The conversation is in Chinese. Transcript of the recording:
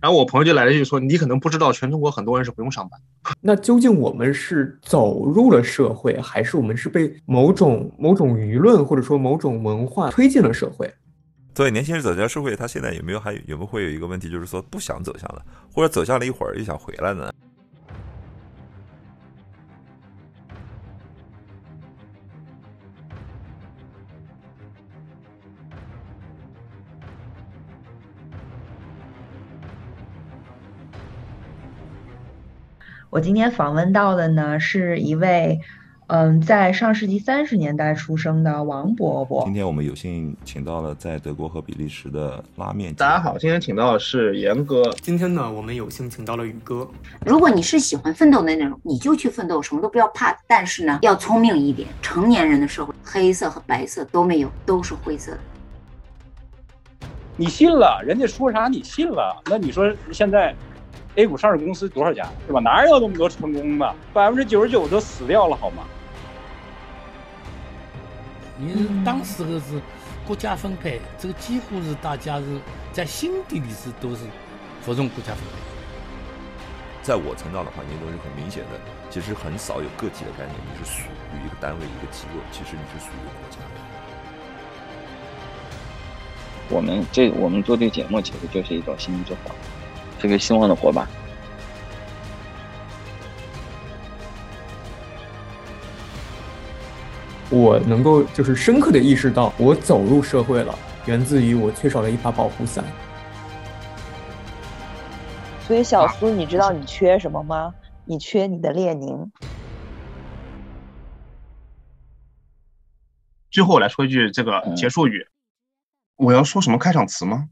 然后我朋友就来了一句说：“你可能不知道，全中国很多人是不用上班。”那究竟我们是走入了社会，还是我们是被某种某种舆论或者说某种文化推进了社会？对，年轻人走向社会，他现在有没有还有没有会有一个问题，就是说不想走向了，或者走向了一会儿又想回来呢？我今天访问到的呢，是一位，嗯，在上世纪三十年代出生的王伯伯。今天我们有幸请到了在德国和比利时的拉面。大家好，今天请到的是严哥。今天呢，我们有幸请到了宇哥。如果你是喜欢奋斗的那种，你就去奋斗，什么都不要怕。但是呢，要聪明一点。成年人的社会，黑色和白色都没有，都是灰色的。你信了，人家说啥你信了，那你说现在？A 股上市公司多少家，是吧？哪有那么多成功的？百分之九十九都死掉了，好吗？你当时的是国家分配，这个几乎是大家是在心底里是都是服从国家分配。在我成长的环境中是很明显的，其实很少有个体的概念，你是属于一个单位一个机构，其实你是属于国家的。我们这我们做这个节目，其实就是一种心灵之火。这个希望的火把。我能够就是深刻的意识到，我走入社会了，源自于我缺少了一把保护伞。所以小苏，你知道你缺什么吗？你缺你的列宁。最后我来说一句这个结束语，我要说什么开场词吗？